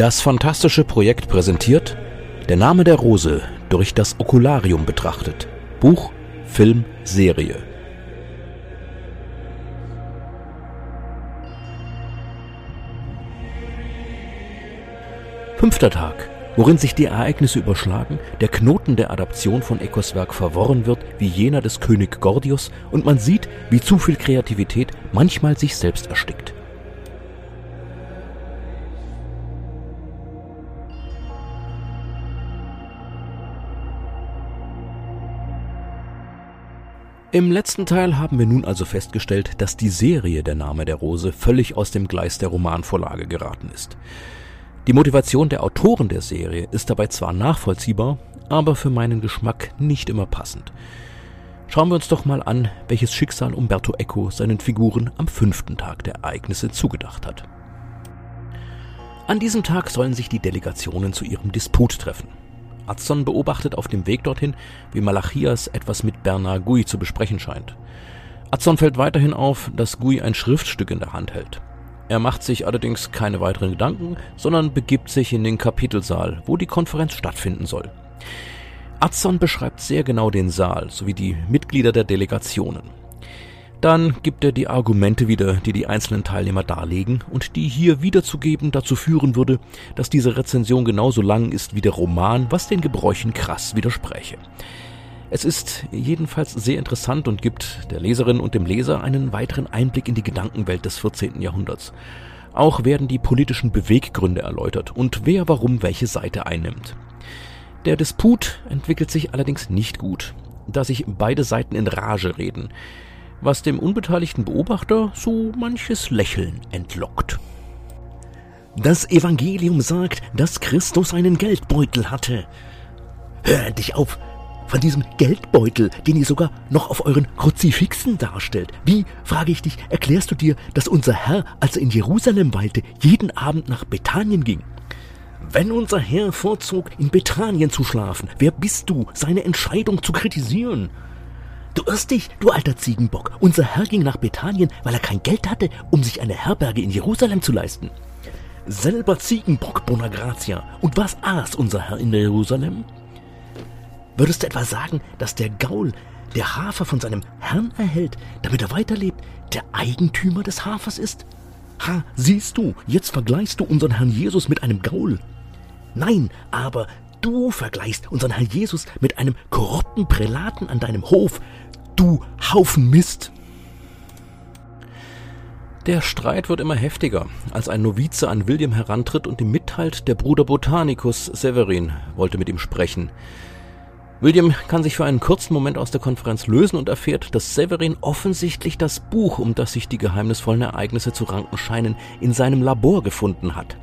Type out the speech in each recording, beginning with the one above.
Das fantastische Projekt präsentiert Der Name der Rose durch das Okularium betrachtet. Buch, Film, Serie. Fünfter Tag, worin sich die Ereignisse überschlagen, der Knoten der Adaption von Ecos Werk verworren wird wie jener des König Gordius und man sieht, wie zu viel Kreativität manchmal sich selbst erstickt. Im letzten Teil haben wir nun also festgestellt, dass die Serie Der Name der Rose völlig aus dem Gleis der Romanvorlage geraten ist. Die Motivation der Autoren der Serie ist dabei zwar nachvollziehbar, aber für meinen Geschmack nicht immer passend. Schauen wir uns doch mal an, welches Schicksal Umberto Eco seinen Figuren am fünften Tag der Ereignisse zugedacht hat. An diesem Tag sollen sich die Delegationen zu ihrem Disput treffen. Atzon beobachtet auf dem Weg dorthin, wie Malachias etwas mit Bernard Gui zu besprechen scheint. Atzon fällt weiterhin auf, dass Gui ein Schriftstück in der Hand hält. Er macht sich allerdings keine weiteren Gedanken, sondern begibt sich in den Kapitelsaal, wo die Konferenz stattfinden soll. Atzon beschreibt sehr genau den Saal sowie die Mitglieder der Delegationen. Dann gibt er die Argumente wieder, die die einzelnen Teilnehmer darlegen und die hier wiederzugeben dazu führen würde, dass diese Rezension genauso lang ist wie der Roman, was den Gebräuchen krass widerspräche. Es ist jedenfalls sehr interessant und gibt der Leserin und dem Leser einen weiteren Einblick in die Gedankenwelt des 14. Jahrhunderts. Auch werden die politischen Beweggründe erläutert und wer warum welche Seite einnimmt. Der Disput entwickelt sich allerdings nicht gut, da sich beide Seiten in Rage reden was dem unbeteiligten Beobachter so manches Lächeln entlockt. Das Evangelium sagt, dass Christus einen Geldbeutel hatte. Hör endlich auf! Von diesem Geldbeutel, den ihr sogar noch auf euren Kruzifixen darstellt. Wie, frage ich dich, erklärst du dir, dass unser Herr, als er in Jerusalem weilte, jeden Abend nach Bethanien ging? Wenn unser Herr vorzog, in Bethanien zu schlafen, wer bist du, seine Entscheidung zu kritisieren? Du irrst dich, du alter Ziegenbock. Unser Herr ging nach Bethanien, weil er kein Geld hatte, um sich eine Herberge in Jerusalem zu leisten. Selber Ziegenbock, Bonagratia. Und was aß unser Herr in Jerusalem? Würdest du etwa sagen, dass der Gaul, der Hafer von seinem Herrn erhält, damit er weiterlebt, der Eigentümer des Hafers ist? Ha, siehst du, jetzt vergleichst du unseren Herrn Jesus mit einem Gaul. Nein, aber Du vergleichst unseren Herrn Jesus mit einem korrupten Prälaten an deinem Hof. Du Haufen Mist. Der Streit wird immer heftiger, als ein Novize an William herantritt und ihm mitteilt, der Bruder Botanicus Severin wollte mit ihm sprechen. William kann sich für einen kurzen Moment aus der Konferenz lösen und erfährt, dass Severin offensichtlich das Buch, um das sich die geheimnisvollen Ereignisse zu ranken scheinen, in seinem Labor gefunden hat.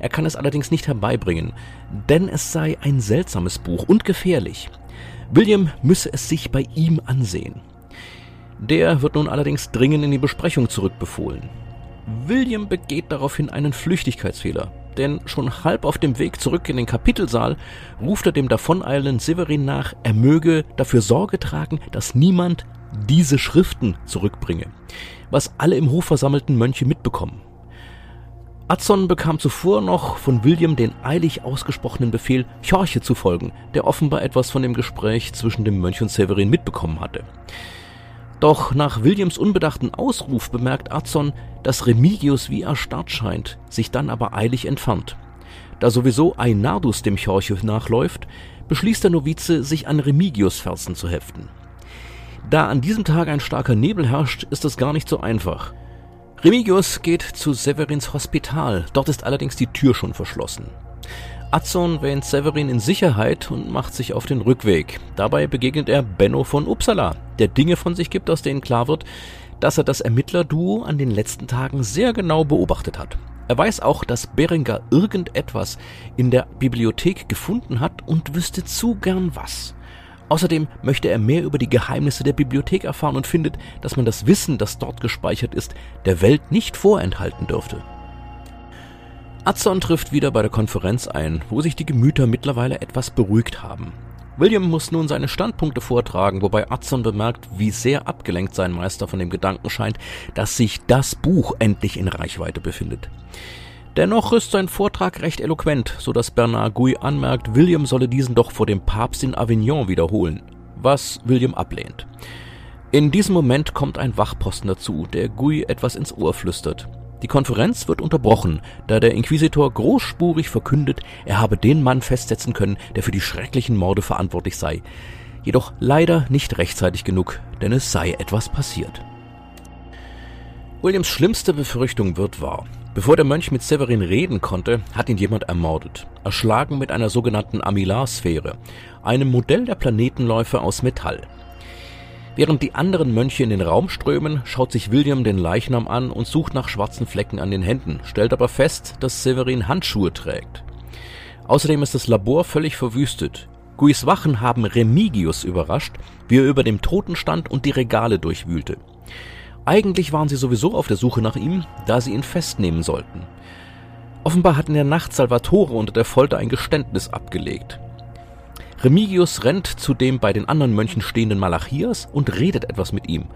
Er kann es allerdings nicht herbeibringen, denn es sei ein seltsames Buch und gefährlich. William müsse es sich bei ihm ansehen. Der wird nun allerdings dringend in die Besprechung zurückbefohlen. William begeht daraufhin einen Flüchtigkeitsfehler, denn schon halb auf dem Weg zurück in den Kapitelsaal ruft er dem davoneilenden Severin nach, er möge dafür Sorge tragen, dass niemand diese Schriften zurückbringe, was alle im Hof versammelten Mönche mitbekommen. Adson bekam zuvor noch von William den eilig ausgesprochenen Befehl, Chorche zu folgen, der offenbar etwas von dem Gespräch zwischen dem Mönch und Severin mitbekommen hatte. Doch nach Williams unbedachten Ausruf bemerkt Adson, dass Remigius wie erstarrt scheint, sich dann aber eilig entfernt. Da sowieso Einardus dem Chorche nachläuft, beschließt der Novize, sich an Remigius Fersen zu heften. Da an diesem Tag ein starker Nebel herrscht, ist es gar nicht so einfach. Remigius geht zu Severins Hospital, dort ist allerdings die Tür schon verschlossen. Atzon wähnt Severin in Sicherheit und macht sich auf den Rückweg. Dabei begegnet er Benno von Uppsala, der Dinge von sich gibt, aus denen klar wird, dass er das Ermittlerduo an den letzten Tagen sehr genau beobachtet hat. Er weiß auch, dass Berenger irgendetwas in der Bibliothek gefunden hat und wüsste zu gern was. Außerdem möchte er mehr über die Geheimnisse der Bibliothek erfahren und findet, dass man das Wissen, das dort gespeichert ist, der Welt nicht vorenthalten dürfte. Atzon trifft wieder bei der Konferenz ein, wo sich die Gemüter mittlerweile etwas beruhigt haben. William muss nun seine Standpunkte vortragen, wobei Atzon bemerkt, wie sehr abgelenkt sein Meister von dem Gedanken scheint, dass sich das Buch endlich in Reichweite befindet. Dennoch ist sein Vortrag recht eloquent, so dass Bernard Gouy anmerkt, William solle diesen doch vor dem Papst in Avignon wiederholen, was William ablehnt. In diesem Moment kommt ein Wachposten dazu, der Gouy etwas ins Ohr flüstert. Die Konferenz wird unterbrochen, da der Inquisitor großspurig verkündet, er habe den Mann festsetzen können, der für die schrecklichen Morde verantwortlich sei. Jedoch leider nicht rechtzeitig genug, denn es sei etwas passiert. Williams schlimmste Befürchtung wird wahr. Bevor der Mönch mit Severin reden konnte, hat ihn jemand ermordet, erschlagen mit einer sogenannten Amilarsphäre, einem Modell der Planetenläufe aus Metall. Während die anderen Mönche in den Raum strömen, schaut sich William den Leichnam an und sucht nach schwarzen Flecken an den Händen, stellt aber fest, dass Severin Handschuhe trägt. Außerdem ist das Labor völlig verwüstet. Guis Wachen haben Remigius überrascht, wie er über dem Toten stand und die Regale durchwühlte. Eigentlich waren sie sowieso auf der Suche nach ihm, da sie ihn festnehmen sollten. Offenbar hat in der Nacht Salvatore unter der Folter ein Geständnis abgelegt. Remigius rennt zu dem bei den anderen Mönchen stehenden Malachias und redet etwas mit ihm,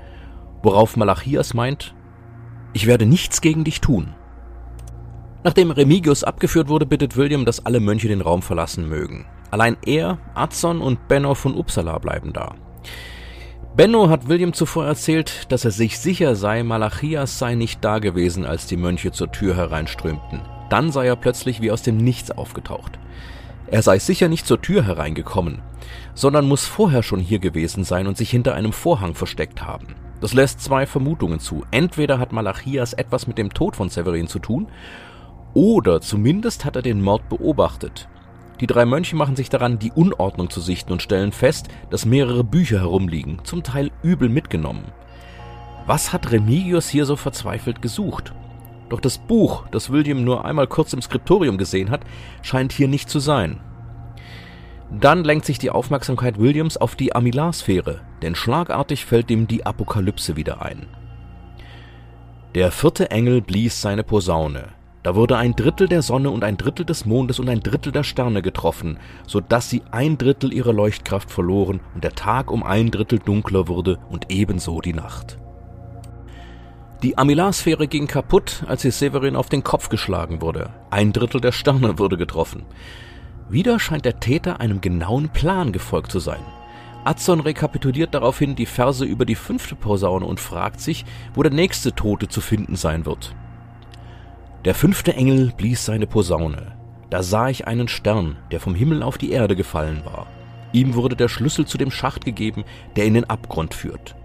worauf Malachias meint, ich werde nichts gegen dich tun. Nachdem Remigius abgeführt wurde, bittet William, dass alle Mönche den Raum verlassen mögen. Allein er, Azon und Benno von Uppsala bleiben da. Benno hat William zuvor erzählt, dass er sich sicher sei, Malachias sei nicht da gewesen, als die Mönche zur Tür hereinströmten. Dann sei er plötzlich wie aus dem Nichts aufgetaucht. Er sei sicher nicht zur Tür hereingekommen, sondern muss vorher schon hier gewesen sein und sich hinter einem Vorhang versteckt haben. Das lässt zwei Vermutungen zu. Entweder hat Malachias etwas mit dem Tod von Severin zu tun, oder zumindest hat er den Mord beobachtet. Die drei Mönche machen sich daran, die Unordnung zu sichten und stellen fest, dass mehrere Bücher herumliegen, zum Teil übel mitgenommen. Was hat Remigius hier so verzweifelt gesucht? Doch das Buch, das William nur einmal kurz im Skriptorium gesehen hat, scheint hier nicht zu sein. Dann lenkt sich die Aufmerksamkeit Williams auf die Amilarsphäre, denn schlagartig fällt ihm die Apokalypse wieder ein. Der vierte Engel blies seine Posaune. Da wurde ein Drittel der Sonne und ein Drittel des Mondes und ein Drittel der Sterne getroffen, so dass sie ein Drittel ihrer Leuchtkraft verloren und der Tag um ein Drittel dunkler wurde und ebenso die Nacht. Die Amilarsphäre ging kaputt, als sie Severin auf den Kopf geschlagen wurde. Ein Drittel der Sterne wurde getroffen. Wieder scheint der Täter einem genauen Plan gefolgt zu sein. Adson rekapituliert daraufhin die Verse über die fünfte Posaune und fragt sich, wo der nächste Tote zu finden sein wird. Der fünfte Engel blies seine Posaune. Da sah ich einen Stern, der vom Himmel auf die Erde gefallen war. Ihm wurde der Schlüssel zu dem Schacht gegeben, der in den Abgrund führt.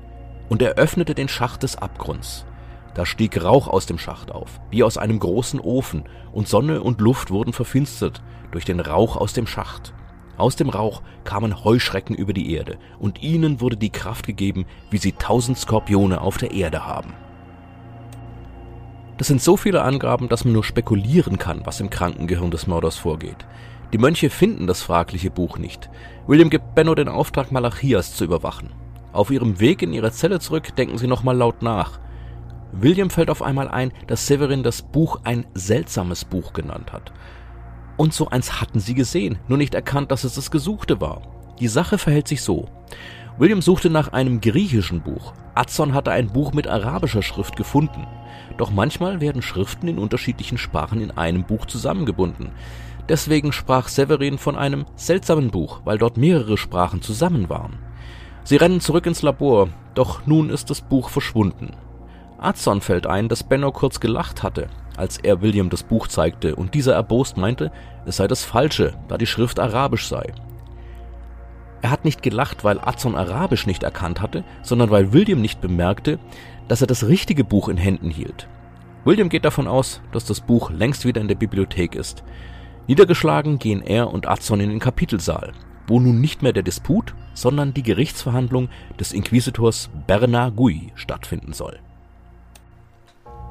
Und er öffnete den Schacht des Abgrunds. Da stieg Rauch aus dem Schacht auf, wie aus einem großen Ofen, und Sonne und Luft wurden verfinstert durch den Rauch aus dem Schacht. Aus dem Rauch kamen Heuschrecken über die Erde, und ihnen wurde die Kraft gegeben, wie sie tausend Skorpione auf der Erde haben. Das sind so viele Angaben, dass man nur spekulieren kann, was im kranken Gehirn des Mörders vorgeht. Die Mönche finden das fragliche Buch nicht. William gibt Benno den Auftrag, Malachias zu überwachen. Auf ihrem Weg in ihre Zelle zurück denken sie nochmal laut nach. William fällt auf einmal ein, dass Severin das Buch ein seltsames Buch genannt hat. Und so eins hatten sie gesehen, nur nicht erkannt, dass es das Gesuchte war. Die Sache verhält sich so. William suchte nach einem griechischen Buch. Adson hatte ein Buch mit arabischer Schrift gefunden. Doch manchmal werden Schriften in unterschiedlichen Sprachen in einem Buch zusammengebunden. Deswegen sprach Severin von einem seltsamen Buch, weil dort mehrere Sprachen zusammen waren. Sie rennen zurück ins Labor, doch nun ist das Buch verschwunden. Adson fällt ein, dass Benno kurz gelacht hatte, als er William das Buch zeigte und dieser erbost meinte, es sei das Falsche, da die Schrift arabisch sei. Er hat nicht gelacht, weil Adson Arabisch nicht erkannt hatte, sondern weil William nicht bemerkte, dass er das richtige Buch in Händen hielt. William geht davon aus, dass das Buch längst wieder in der Bibliothek ist. Niedergeschlagen gehen er und Adson in den Kapitelsaal, wo nun nicht mehr der Disput, sondern die Gerichtsverhandlung des Inquisitors Bernard Gui stattfinden soll.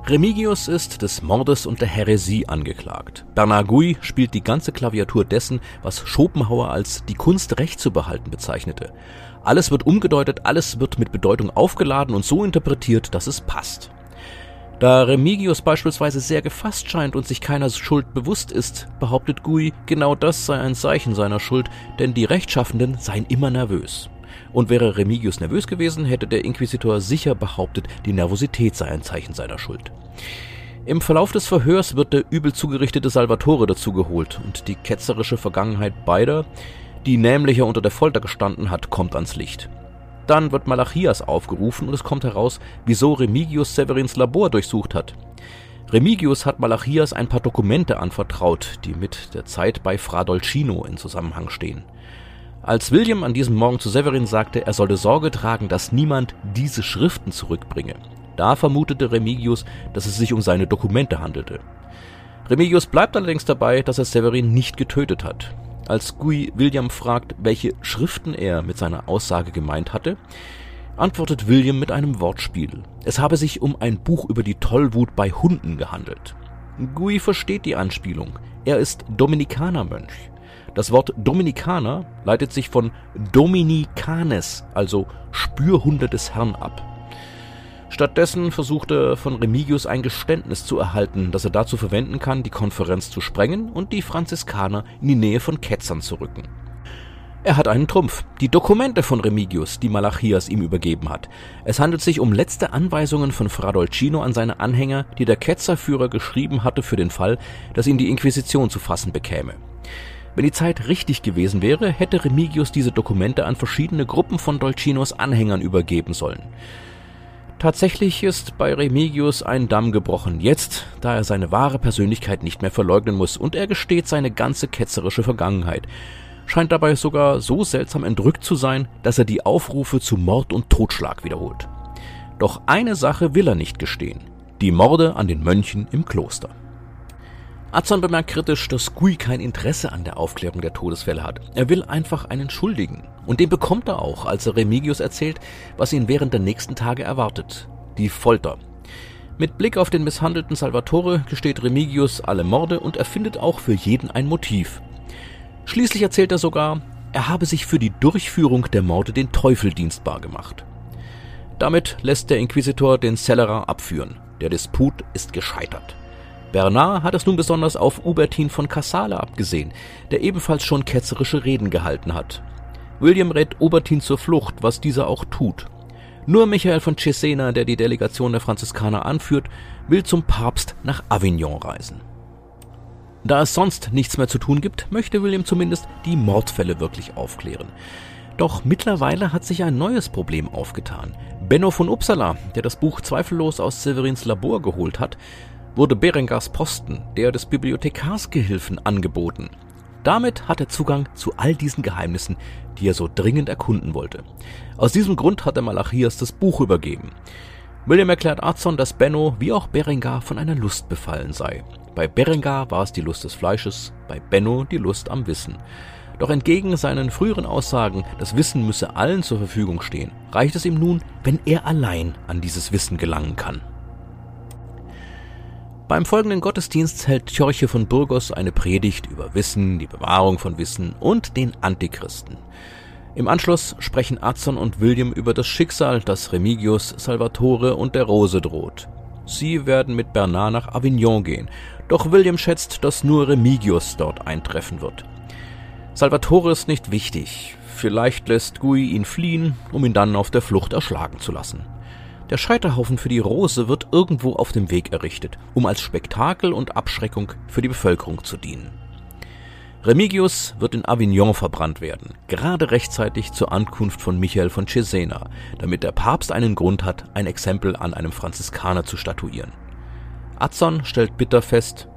Remigius ist des Mordes und der Häresie angeklagt. Bernard Gui spielt die ganze Klaviatur dessen, was Schopenhauer als die Kunst Recht zu behalten bezeichnete. Alles wird umgedeutet, alles wird mit Bedeutung aufgeladen und so interpretiert, dass es passt. Da Remigius beispielsweise sehr gefasst scheint und sich keiner Schuld bewusst ist, behauptet Gui, genau das sei ein Zeichen seiner Schuld, denn die Rechtschaffenden seien immer nervös. Und wäre Remigius nervös gewesen, hätte der Inquisitor sicher behauptet, die Nervosität sei ein Zeichen seiner Schuld. Im Verlauf des Verhörs wird der übel zugerichtete Salvatore dazugeholt und die ketzerische Vergangenheit beider, die nämlich er unter der Folter gestanden hat, kommt ans Licht. Dann wird Malachias aufgerufen und es kommt heraus, wieso Remigius Severins Labor durchsucht hat. Remigius hat Malachias ein paar Dokumente anvertraut, die mit der Zeit bei Fra Dolcino in Zusammenhang stehen. Als William an diesem Morgen zu Severin sagte, er solle Sorge tragen, dass niemand diese Schriften zurückbringe, da vermutete Remigius, dass es sich um seine Dokumente handelte. Remigius bleibt allerdings dabei, dass er Severin nicht getötet hat. Als Guy William fragt, welche Schriften er mit seiner Aussage gemeint hatte, antwortet William mit einem Wortspiel. Es habe sich um ein Buch über die Tollwut bei Hunden gehandelt. Guy versteht die Anspielung. Er ist Dominikanermönch. Das Wort Dominikaner leitet sich von Dominicanes, also Spürhunde des Herrn ab. Stattdessen versuchte von Remigius ein Geständnis zu erhalten, das er dazu verwenden kann, die Konferenz zu sprengen und die Franziskaner in die Nähe von Ketzern zu rücken. Er hat einen Trumpf, die Dokumente von Remigius, die Malachias ihm übergeben hat. Es handelt sich um letzte Anweisungen von Fra Dolcino an seine Anhänger, die der Ketzerführer geschrieben hatte für den Fall, dass ihn die Inquisition zu fassen bekäme. Wenn die Zeit richtig gewesen wäre, hätte Remigius diese Dokumente an verschiedene Gruppen von Dolcinos Anhängern übergeben sollen. Tatsächlich ist bei Remigius ein Damm gebrochen, jetzt, da er seine wahre Persönlichkeit nicht mehr verleugnen muss und er gesteht seine ganze ketzerische Vergangenheit, scheint dabei sogar so seltsam entrückt zu sein, dass er die Aufrufe zu Mord und Totschlag wiederholt. Doch eine Sache will er nicht gestehen, die Morde an den Mönchen im Kloster. Azon bemerkt kritisch, dass Gui kein Interesse an der Aufklärung der Todesfälle hat. Er will einfach einen Schuldigen. Und den bekommt er auch, als er Remigius erzählt, was ihn während der nächsten Tage erwartet. Die Folter. Mit Blick auf den misshandelten Salvatore gesteht Remigius alle Morde und erfindet auch für jeden ein Motiv. Schließlich erzählt er sogar, er habe sich für die Durchführung der Morde den Teufel dienstbar gemacht. Damit lässt der Inquisitor den Cellerar abführen. Der Disput ist gescheitert. Bernard hat es nun besonders auf Hubertin von Cassale abgesehen, der ebenfalls schon ketzerische Reden gehalten hat. William rät Hubertin zur Flucht, was dieser auch tut. Nur Michael von Cesena, der die Delegation der Franziskaner anführt, will zum Papst nach Avignon reisen. Da es sonst nichts mehr zu tun gibt, möchte William zumindest die Mordfälle wirklich aufklären. Doch mittlerweile hat sich ein neues Problem aufgetan. Benno von Uppsala, der das Buch zweifellos aus Severins Labor geholt hat, wurde Berengars Posten, der des Bibliothekarsgehilfen, angeboten. Damit hat er Zugang zu all diesen Geheimnissen, die er so dringend erkunden wollte. Aus diesem Grund hat er Malachias das Buch übergeben. William erklärt Arzon, dass Benno wie auch Berengar von einer Lust befallen sei. Bei Berengar war es die Lust des Fleisches, bei Benno die Lust am Wissen. Doch entgegen seinen früheren Aussagen, das Wissen müsse allen zur Verfügung stehen, reicht es ihm nun, wenn er allein an dieses Wissen gelangen kann. Beim folgenden Gottesdienst hält Tjorche von Burgos eine Predigt über Wissen, die Bewahrung von Wissen und den Antichristen. Im Anschluss sprechen Azon und William über das Schicksal, das Remigius, Salvatore und der Rose droht. Sie werden mit Bernard nach Avignon gehen, doch William schätzt, dass nur Remigius dort eintreffen wird. Salvatore ist nicht wichtig, vielleicht lässt Gui ihn fliehen, um ihn dann auf der Flucht erschlagen zu lassen. Der Scheiterhaufen für die Rose wird irgendwo auf dem Weg errichtet, um als Spektakel und Abschreckung für die Bevölkerung zu dienen. Remigius wird in Avignon verbrannt werden, gerade rechtzeitig zur Ankunft von Michael von Cesena, damit der Papst einen Grund hat, ein Exempel an einem Franziskaner zu statuieren. Azon stellt bitter fest,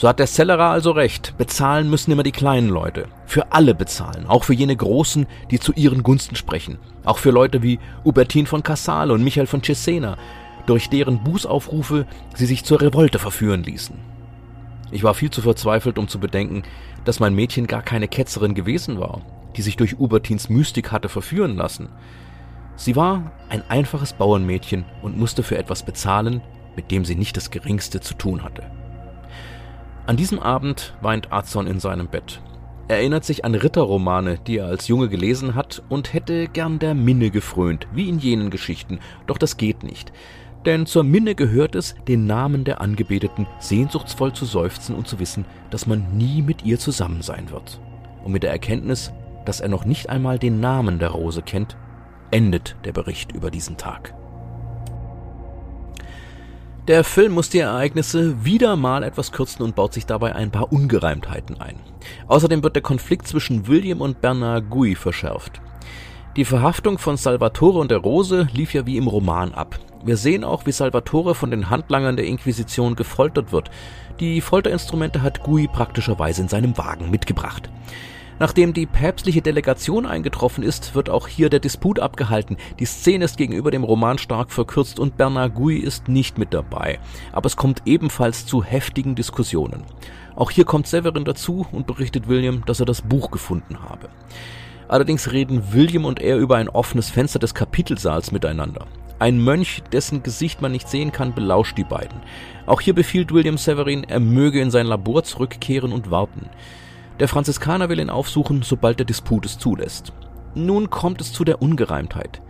so hat der Cellerer also recht. Bezahlen müssen immer die kleinen Leute. Für alle bezahlen. Auch für jene Großen, die zu ihren Gunsten sprechen. Auch für Leute wie Hubertin von Cassale und Michael von Cesena, durch deren Bußaufrufe sie sich zur Revolte verführen ließen. Ich war viel zu verzweifelt, um zu bedenken, dass mein Mädchen gar keine Ketzerin gewesen war, die sich durch Hubertins Mystik hatte verführen lassen. Sie war ein einfaches Bauernmädchen und musste für etwas bezahlen, mit dem sie nicht das geringste zu tun hatte. An diesem Abend weint Azon in seinem Bett. Er erinnert sich an Ritterromane, die er als Junge gelesen hat und hätte gern der Minne gefrönt, wie in jenen Geschichten, doch das geht nicht. Denn zur Minne gehört es, den Namen der Angebeteten sehnsuchtsvoll zu seufzen und zu wissen, dass man nie mit ihr zusammen sein wird. Und mit der Erkenntnis, dass er noch nicht einmal den Namen der Rose kennt, endet der Bericht über diesen Tag. Der Film muss die Ereignisse wieder mal etwas kürzen und baut sich dabei ein paar Ungereimtheiten ein. Außerdem wird der Konflikt zwischen William und Bernard Gui verschärft. Die Verhaftung von Salvatore und der Rose lief ja wie im Roman ab. Wir sehen auch, wie Salvatore von den Handlangern der Inquisition gefoltert wird. Die Folterinstrumente hat Gui praktischerweise in seinem Wagen mitgebracht. Nachdem die päpstliche Delegation eingetroffen ist, wird auch hier der Disput abgehalten. Die Szene ist gegenüber dem Roman stark verkürzt und Bernard Gui ist nicht mit dabei. Aber es kommt ebenfalls zu heftigen Diskussionen. Auch hier kommt Severin dazu und berichtet William, dass er das Buch gefunden habe. Allerdings reden William und er über ein offenes Fenster des Kapitelsaals miteinander. Ein Mönch, dessen Gesicht man nicht sehen kann, belauscht die beiden. Auch hier befiehlt William Severin, er möge in sein Labor zurückkehren und warten. Der Franziskaner will ihn aufsuchen, sobald der Disput es zulässt. Nun kommt es zu der Ungereimtheit.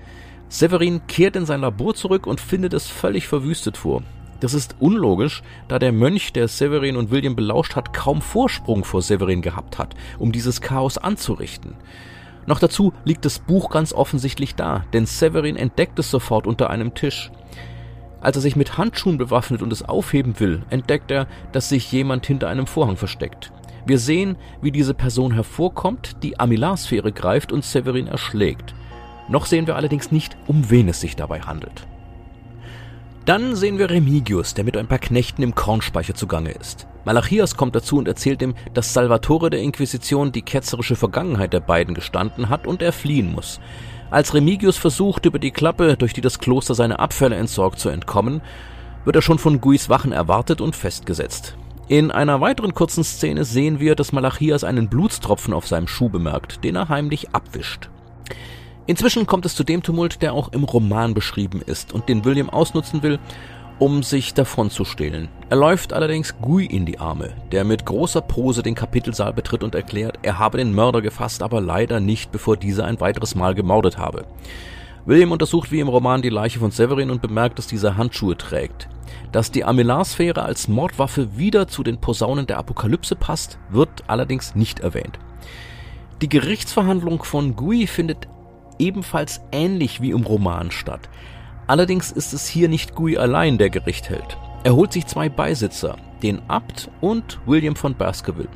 Severin kehrt in sein Labor zurück und findet es völlig verwüstet vor. Das ist unlogisch, da der Mönch, der Severin und William belauscht hat, kaum Vorsprung vor Severin gehabt hat, um dieses Chaos anzurichten. Noch dazu liegt das Buch ganz offensichtlich da, denn Severin entdeckt es sofort unter einem Tisch. Als er sich mit Handschuhen bewaffnet und es aufheben will, entdeckt er, dass sich jemand hinter einem Vorhang versteckt. Wir sehen, wie diese Person hervorkommt, die Amilarsphäre greift und Severin erschlägt. Noch sehen wir allerdings nicht, um wen es sich dabei handelt. Dann sehen wir Remigius, der mit ein paar Knechten im Kornspeicher zugange ist. Malachias kommt dazu und erzählt ihm, dass Salvatore der Inquisition die ketzerische Vergangenheit der beiden gestanden hat und er fliehen muss. Als Remigius versucht, über die Klappe, durch die das Kloster seine Abfälle entsorgt, zu entkommen, wird er schon von Guis Wachen erwartet und festgesetzt. In einer weiteren kurzen Szene sehen wir, dass Malachias einen Blutstropfen auf seinem Schuh bemerkt, den er heimlich abwischt. Inzwischen kommt es zu dem Tumult, der auch im Roman beschrieben ist und den William ausnutzen will, um sich davonzustehlen. Er läuft allerdings Gui in die Arme, der mit großer Pose den Kapitelsaal betritt und erklärt, er habe den Mörder gefasst, aber leider nicht, bevor dieser ein weiteres Mal gemordet habe. William untersucht wie im Roman die Leiche von Severin und bemerkt, dass dieser Handschuhe trägt. Dass die Armillarsphäre als Mordwaffe wieder zu den Posaunen der Apokalypse passt, wird allerdings nicht erwähnt. Die Gerichtsverhandlung von Gui findet ebenfalls ähnlich wie im Roman statt. Allerdings ist es hier nicht Gui allein, der Gericht hält. Er holt sich zwei Beisitzer, den Abt und William von Baskerville.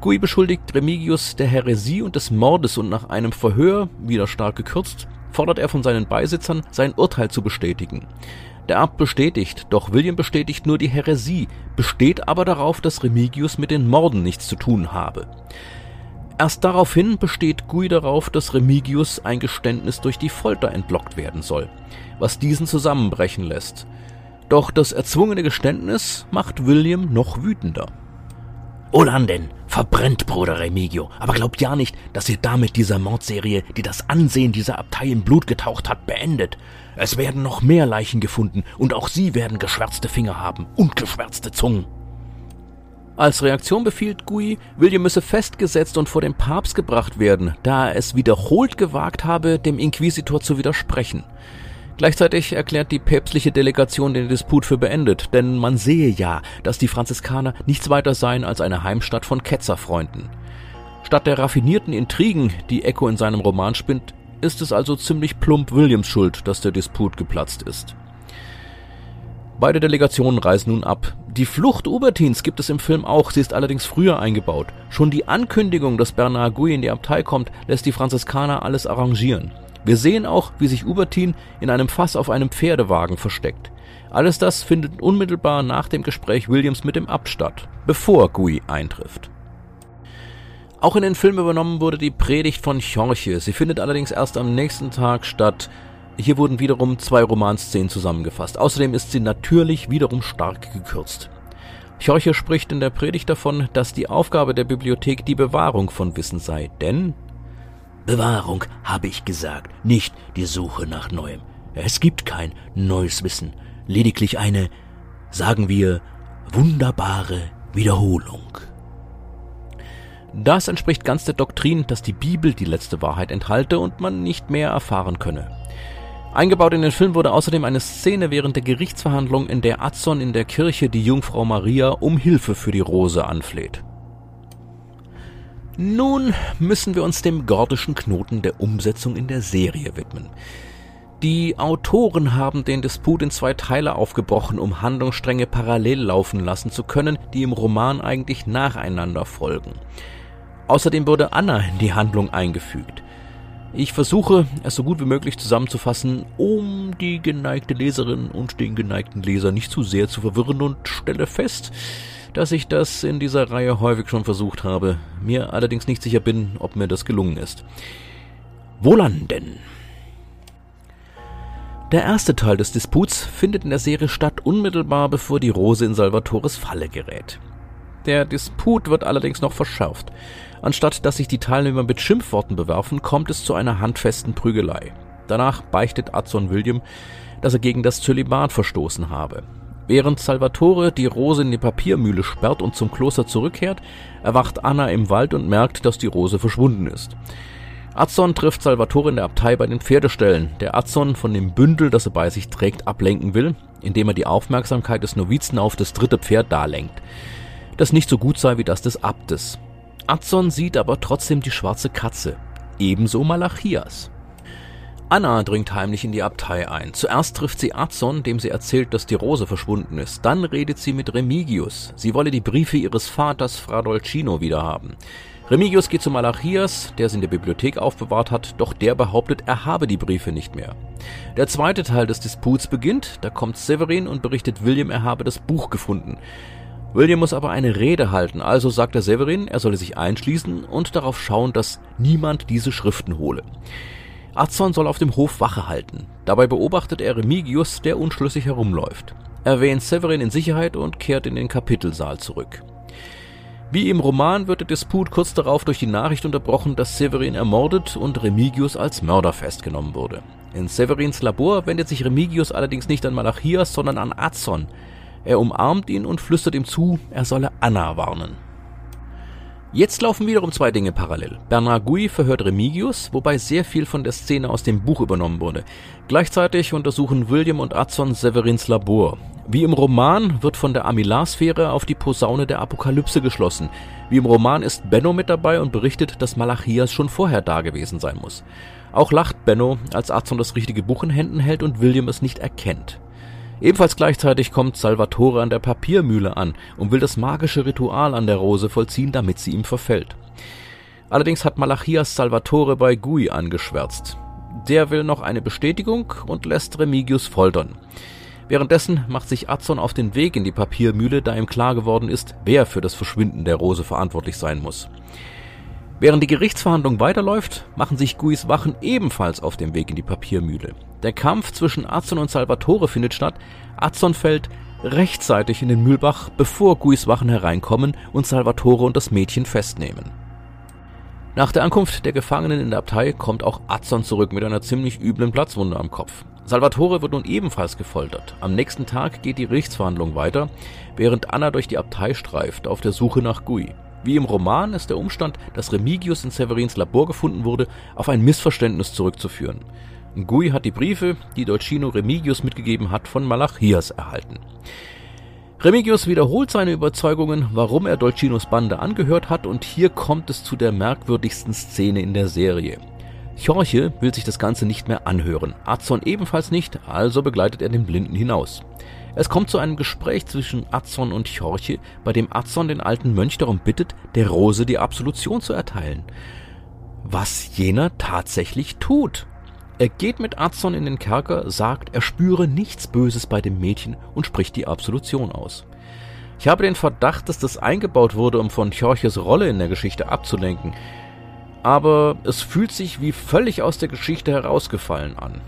Gui beschuldigt Remigius der Häresie und des Mordes und nach einem Verhör, wieder stark gekürzt, fordert er von seinen Beisitzern, sein Urteil zu bestätigen. Der Abt bestätigt, doch William bestätigt nur die Häresie, besteht aber darauf, dass Remigius mit den Morden nichts zu tun habe. Erst daraufhin besteht Gui darauf, dass Remigius ein Geständnis durch die Folter entlockt werden soll, was diesen zusammenbrechen lässt. Doch das erzwungene Geständnis macht William noch wütender. Olanden, verbrennt, Bruder Remigio, aber glaubt ja nicht, dass ihr damit dieser Mordserie, die das Ansehen dieser Abtei in Blut getaucht hat, beendet. Es werden noch mehr Leichen gefunden und auch sie werden geschwärzte Finger haben und geschwärzte Zungen. Als Reaktion befiehlt Gui, William müsse festgesetzt und vor den Papst gebracht werden, da er es wiederholt gewagt habe, dem Inquisitor zu widersprechen. Gleichzeitig erklärt die päpstliche Delegation den Disput für beendet, denn man sehe ja, dass die Franziskaner nichts weiter seien als eine Heimstatt von Ketzerfreunden. Statt der raffinierten Intrigen, die Echo in seinem Roman spinnt, ist es also ziemlich plump Williams Schuld, dass der Disput geplatzt ist. Beide Delegationen reisen nun ab. Die Flucht Ubertins gibt es im Film auch, sie ist allerdings früher eingebaut. Schon die Ankündigung, dass Bernard Gui in die Abtei kommt, lässt die Franziskaner alles arrangieren. Wir sehen auch, wie sich Ubertin in einem Fass auf einem Pferdewagen versteckt. Alles das findet unmittelbar nach dem Gespräch Williams mit dem Abt statt, bevor Gui eintrifft. Auch in den Film übernommen wurde die Predigt von Chorche. Sie findet allerdings erst am nächsten Tag statt. Hier wurden wiederum zwei Romanszenen zusammengefasst. Außerdem ist sie natürlich wiederum stark gekürzt. Chorche spricht in der Predigt davon, dass die Aufgabe der Bibliothek die Bewahrung von Wissen sei, denn Bewahrung, habe ich gesagt, nicht die Suche nach Neuem. Es gibt kein neues Wissen, lediglich eine, sagen wir, wunderbare Wiederholung. Das entspricht ganz der Doktrin, dass die Bibel die letzte Wahrheit enthalte und man nicht mehr erfahren könne. Eingebaut in den Film wurde außerdem eine Szene während der Gerichtsverhandlung, in der Adson in der Kirche die Jungfrau Maria um Hilfe für die Rose anfleht. Nun müssen wir uns dem gordischen Knoten der Umsetzung in der Serie widmen. Die Autoren haben den Disput in zwei Teile aufgebrochen, um Handlungsstränge parallel laufen lassen zu können, die im Roman eigentlich nacheinander folgen. Außerdem wurde Anna in die Handlung eingefügt. Ich versuche, es so gut wie möglich zusammenzufassen, um die geneigte Leserin und den geneigten Leser nicht zu sehr zu verwirren und stelle fest, dass ich das in dieser Reihe häufig schon versucht habe, mir allerdings nicht sicher bin, ob mir das gelungen ist. Wohlan denn! Der erste Teil des Disputs findet in der Serie statt, unmittelbar bevor die Rose in Salvatores Falle gerät. Der Disput wird allerdings noch verschärft. Anstatt dass sich die Teilnehmer mit Schimpfworten bewerfen, kommt es zu einer handfesten Prügelei. Danach beichtet Adson William, dass er gegen das Zölibat verstoßen habe. Während Salvatore die Rose in die Papiermühle sperrt und zum Kloster zurückkehrt, erwacht Anna im Wald und merkt, dass die Rose verschwunden ist. Adson trifft Salvatore in der Abtei bei den Pferdeställen, der Adson von dem Bündel, das er bei sich trägt, ablenken will, indem er die Aufmerksamkeit des Novizen auf das dritte Pferd darlenkt, das nicht so gut sei wie das des Abtes. Adson sieht aber trotzdem die schwarze Katze, ebenso Malachias. Anna dringt heimlich in die Abtei ein. Zuerst trifft sie Adson, dem sie erzählt, dass die Rose verschwunden ist. Dann redet sie mit Remigius. Sie wolle die Briefe ihres Vaters Fra Dolcino wiederhaben. Remigius geht zu Malachias, der sie in der Bibliothek aufbewahrt hat, doch der behauptet, er habe die Briefe nicht mehr. Der zweite Teil des Disputs beginnt, da kommt Severin und berichtet William, er habe das Buch gefunden. William muss aber eine Rede halten, also sagt er Severin, er solle sich einschließen und darauf schauen, dass niemand diese Schriften hole. Azon soll auf dem Hof Wache halten. Dabei beobachtet er Remigius, der unschlüssig herumläuft. Er wähnt Severin in Sicherheit und kehrt in den Kapitelsaal zurück. Wie im Roman wird der Disput kurz darauf durch die Nachricht unterbrochen, dass Severin ermordet und Remigius als Mörder festgenommen wurde. In Severins Labor wendet sich Remigius allerdings nicht an Malachias, sondern an Azon, er umarmt ihn und flüstert ihm zu, er solle Anna warnen. Jetzt laufen wiederum zwei Dinge parallel. Bernard Gui verhört Remigius, wobei sehr viel von der Szene aus dem Buch übernommen wurde. Gleichzeitig untersuchen William und Adson Severins Labor. Wie im Roman wird von der Amilarsphäre auf die Posaune der Apokalypse geschlossen. Wie im Roman ist Benno mit dabei und berichtet, dass Malachias schon vorher da gewesen sein muss. Auch lacht Benno, als Adson das richtige Buch in Händen hält und William es nicht erkennt. Ebenfalls gleichzeitig kommt Salvatore an der Papiermühle an und will das magische Ritual an der Rose vollziehen, damit sie ihm verfällt. Allerdings hat Malachias Salvatore bei Gui angeschwärzt. Der will noch eine Bestätigung und lässt Remigius foltern. Währenddessen macht sich Azon auf den Weg in die Papiermühle, da ihm klar geworden ist, wer für das Verschwinden der Rose verantwortlich sein muss. Während die Gerichtsverhandlung weiterläuft, machen sich Guis Wachen ebenfalls auf den Weg in die Papiermühle. Der Kampf zwischen Azon und Salvatore findet statt. Azon fällt rechtzeitig in den Mühlbach, bevor Guis Wachen hereinkommen und Salvatore und das Mädchen festnehmen. Nach der Ankunft der Gefangenen in der Abtei kommt auch Azon zurück mit einer ziemlich üblen Platzwunde am Kopf. Salvatore wird nun ebenfalls gefoltert. Am nächsten Tag geht die Gerichtsverhandlung weiter, während Anna durch die Abtei streift, auf der Suche nach Gui. Wie im Roman ist der Umstand, dass Remigius in Severins Labor gefunden wurde, auf ein Missverständnis zurückzuführen. Gui hat die Briefe, die Dolcino Remigius mitgegeben hat, von Malachias erhalten. Remigius wiederholt seine Überzeugungen, warum er Dolcinos Bande angehört hat, und hier kommt es zu der merkwürdigsten Szene in der Serie. Jorche will sich das Ganze nicht mehr anhören, Azon ebenfalls nicht, also begleitet er den Blinden hinaus. Es kommt zu einem Gespräch zwischen Azon und Chorche, bei dem Azon den alten Mönch darum bittet, der Rose die Absolution zu erteilen. Was jener tatsächlich tut. Er geht mit Azon in den Kerker, sagt, er spüre nichts Böses bei dem Mädchen und spricht die Absolution aus. Ich habe den Verdacht, dass das eingebaut wurde, um von Chorches Rolle in der Geschichte abzulenken. Aber es fühlt sich wie völlig aus der Geschichte herausgefallen an.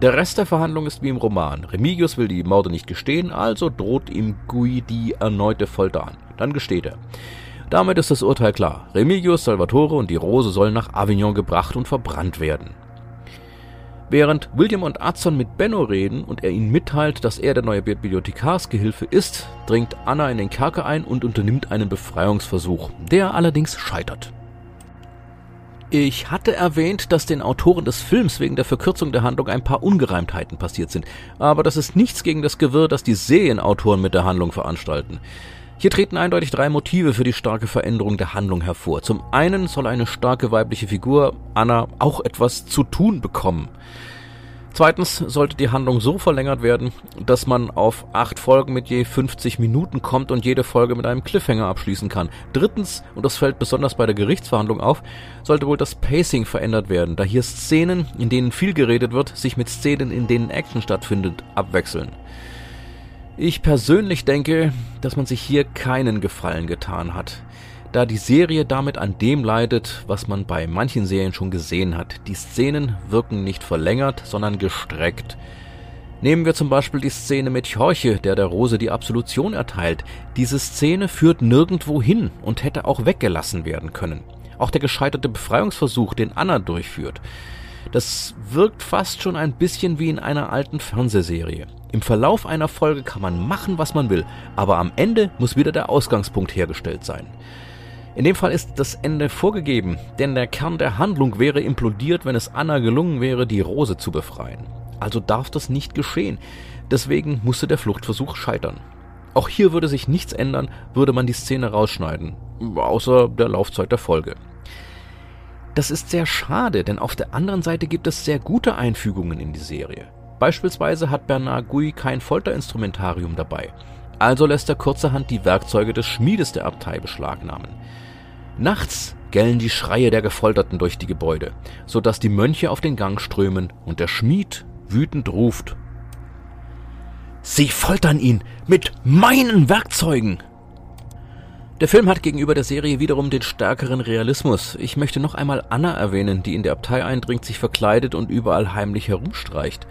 Der Rest der Verhandlung ist wie im Roman. Remigius will die Morde nicht gestehen, also droht ihm Gui die erneute Folter an. Dann gesteht er. Damit ist das Urteil klar. Remigius, Salvatore und die Rose sollen nach Avignon gebracht und verbrannt werden. Während William und Azon mit Benno reden und er ihnen mitteilt, dass er der neue Bibliothekarsgehilfe ist, dringt Anna in den Kerker ein und unternimmt einen Befreiungsversuch, der allerdings scheitert. Ich hatte erwähnt, dass den Autoren des Films wegen der Verkürzung der Handlung ein paar Ungereimtheiten passiert sind, aber das ist nichts gegen das Gewirr, das die Serienautoren mit der Handlung veranstalten. Hier treten eindeutig drei Motive für die starke Veränderung der Handlung hervor. Zum einen soll eine starke weibliche Figur, Anna, auch etwas zu tun bekommen. Zweitens sollte die Handlung so verlängert werden, dass man auf acht Folgen mit je 50 Minuten kommt und jede Folge mit einem Cliffhanger abschließen kann. Drittens, und das fällt besonders bei der Gerichtsverhandlung auf, sollte wohl das Pacing verändert werden, da hier Szenen, in denen viel geredet wird, sich mit Szenen, in denen Action stattfindet, abwechseln. Ich persönlich denke, dass man sich hier keinen Gefallen getan hat da die Serie damit an dem leidet, was man bei manchen Serien schon gesehen hat. Die Szenen wirken nicht verlängert, sondern gestreckt. Nehmen wir zum Beispiel die Szene mit Jorche, der der Rose die Absolution erteilt. Diese Szene führt nirgendwo hin und hätte auch weggelassen werden können. Auch der gescheiterte Befreiungsversuch, den Anna durchführt. Das wirkt fast schon ein bisschen wie in einer alten Fernsehserie. Im Verlauf einer Folge kann man machen, was man will, aber am Ende muss wieder der Ausgangspunkt hergestellt sein. In dem Fall ist das Ende vorgegeben, denn der Kern der Handlung wäre implodiert, wenn es Anna gelungen wäre, die Rose zu befreien. Also darf das nicht geschehen. Deswegen musste der Fluchtversuch scheitern. Auch hier würde sich nichts ändern, würde man die Szene rausschneiden, außer der Laufzeit der Folge. Das ist sehr schade, denn auf der anderen Seite gibt es sehr gute Einfügungen in die Serie. Beispielsweise hat Bernard Gui kein Folterinstrumentarium dabei. Also lässt er kurzerhand die Werkzeuge des Schmiedes der Abtei beschlagnahmen. Nachts gellen die Schreie der Gefolterten durch die Gebäude, so dass die Mönche auf den Gang strömen und der Schmied wütend ruft. Sie foltern ihn mit meinen Werkzeugen! Der Film hat gegenüber der Serie wiederum den stärkeren Realismus. Ich möchte noch einmal Anna erwähnen, die in der Abtei eindringt, sich verkleidet und überall heimlich herumstreicht.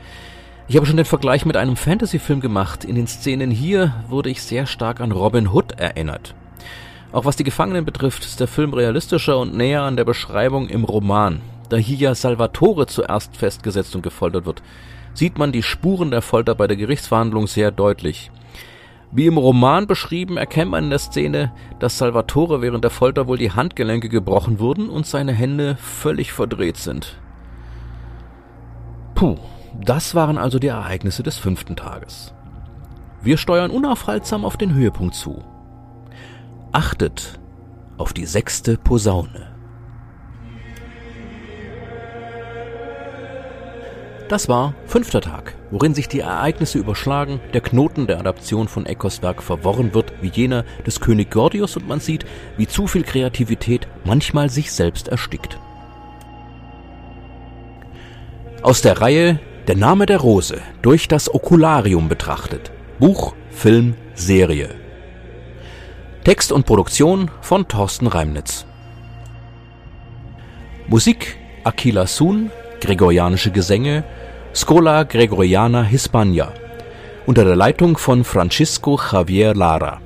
Ich habe schon den Vergleich mit einem Fantasy-Film gemacht. In den Szenen hier wurde ich sehr stark an Robin Hood erinnert. Auch was die Gefangenen betrifft, ist der Film realistischer und näher an der Beschreibung im Roman. Da hier ja Salvatore zuerst festgesetzt und gefoltert wird, sieht man die Spuren der Folter bei der Gerichtsverhandlung sehr deutlich. Wie im Roman beschrieben, erkennt man in der Szene, dass Salvatore während der Folter wohl die Handgelenke gebrochen wurden und seine Hände völlig verdreht sind. Puh, das waren also die Ereignisse des fünften Tages. Wir steuern unaufhaltsam auf den Höhepunkt zu. Achtet auf die sechste Posaune. Das war fünfter Tag, worin sich die Ereignisse überschlagen, der Knoten der Adaption von Eckos Werk verworren wird, wie jener des König Gordius und man sieht, wie zu viel Kreativität manchmal sich selbst erstickt. Aus der Reihe Der Name der Rose durch das Okularium betrachtet. Buch, Film, Serie Text und Produktion von Thorsten Reimnitz. Musik Aquila Sun, Gregorianische Gesänge, Scola Gregoriana Hispania, unter der Leitung von Francisco Javier Lara.